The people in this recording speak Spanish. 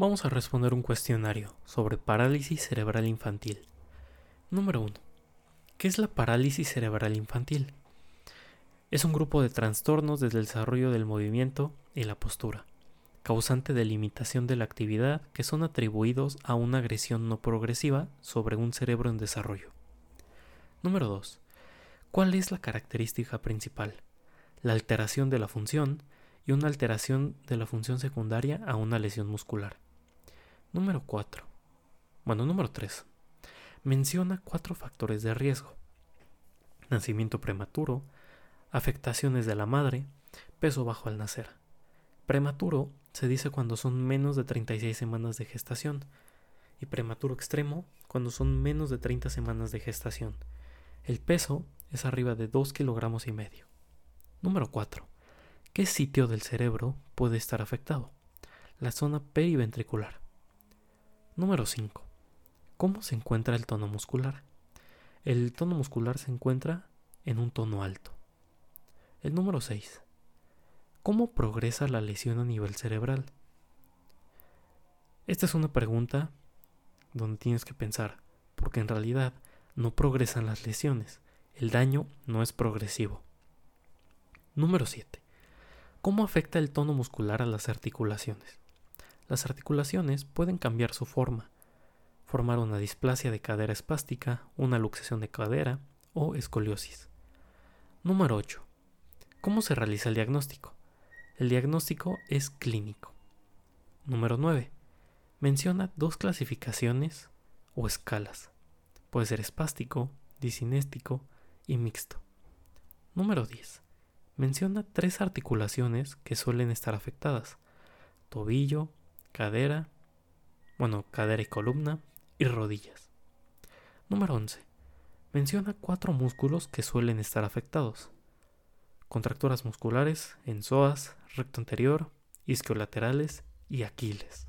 Vamos a responder un cuestionario sobre parálisis cerebral infantil. Número 1. ¿Qué es la parálisis cerebral infantil? Es un grupo de trastornos desde el desarrollo del movimiento y la postura, causante de limitación de la actividad que son atribuidos a una agresión no progresiva sobre un cerebro en desarrollo. Número 2. ¿Cuál es la característica principal? La alteración de la función y una alteración de la función secundaria a una lesión muscular. Número 4. Bueno, número 3. Menciona cuatro factores de riesgo. Nacimiento prematuro, afectaciones de la madre, peso bajo al nacer. Prematuro se dice cuando son menos de 36 semanas de gestación y prematuro extremo cuando son menos de 30 semanas de gestación. El peso es arriba de 2 kilogramos y medio. Número 4. ¿Qué sitio del cerebro puede estar afectado? La zona periventricular. Número 5. ¿Cómo se encuentra el tono muscular? El tono muscular se encuentra en un tono alto. El número 6. ¿Cómo progresa la lesión a nivel cerebral? Esta es una pregunta donde tienes que pensar, porque en realidad no progresan las lesiones, el daño no es progresivo. Número 7. ¿Cómo afecta el tono muscular a las articulaciones? Las articulaciones pueden cambiar su forma, formar una displasia de cadera espástica, una luxación de cadera o escoliosis. Número 8. ¿Cómo se realiza el diagnóstico? El diagnóstico es clínico. Número 9. Menciona dos clasificaciones o escalas. Puede ser espástico, disinéstico y mixto. Número 10. Menciona tres articulaciones que suelen estar afectadas. Tobillo, cadera, bueno, cadera y columna y rodillas. Número 11. Menciona cuatro músculos que suelen estar afectados. Contracturas musculares en psoas, recto anterior, isquiolaterales y aquiles.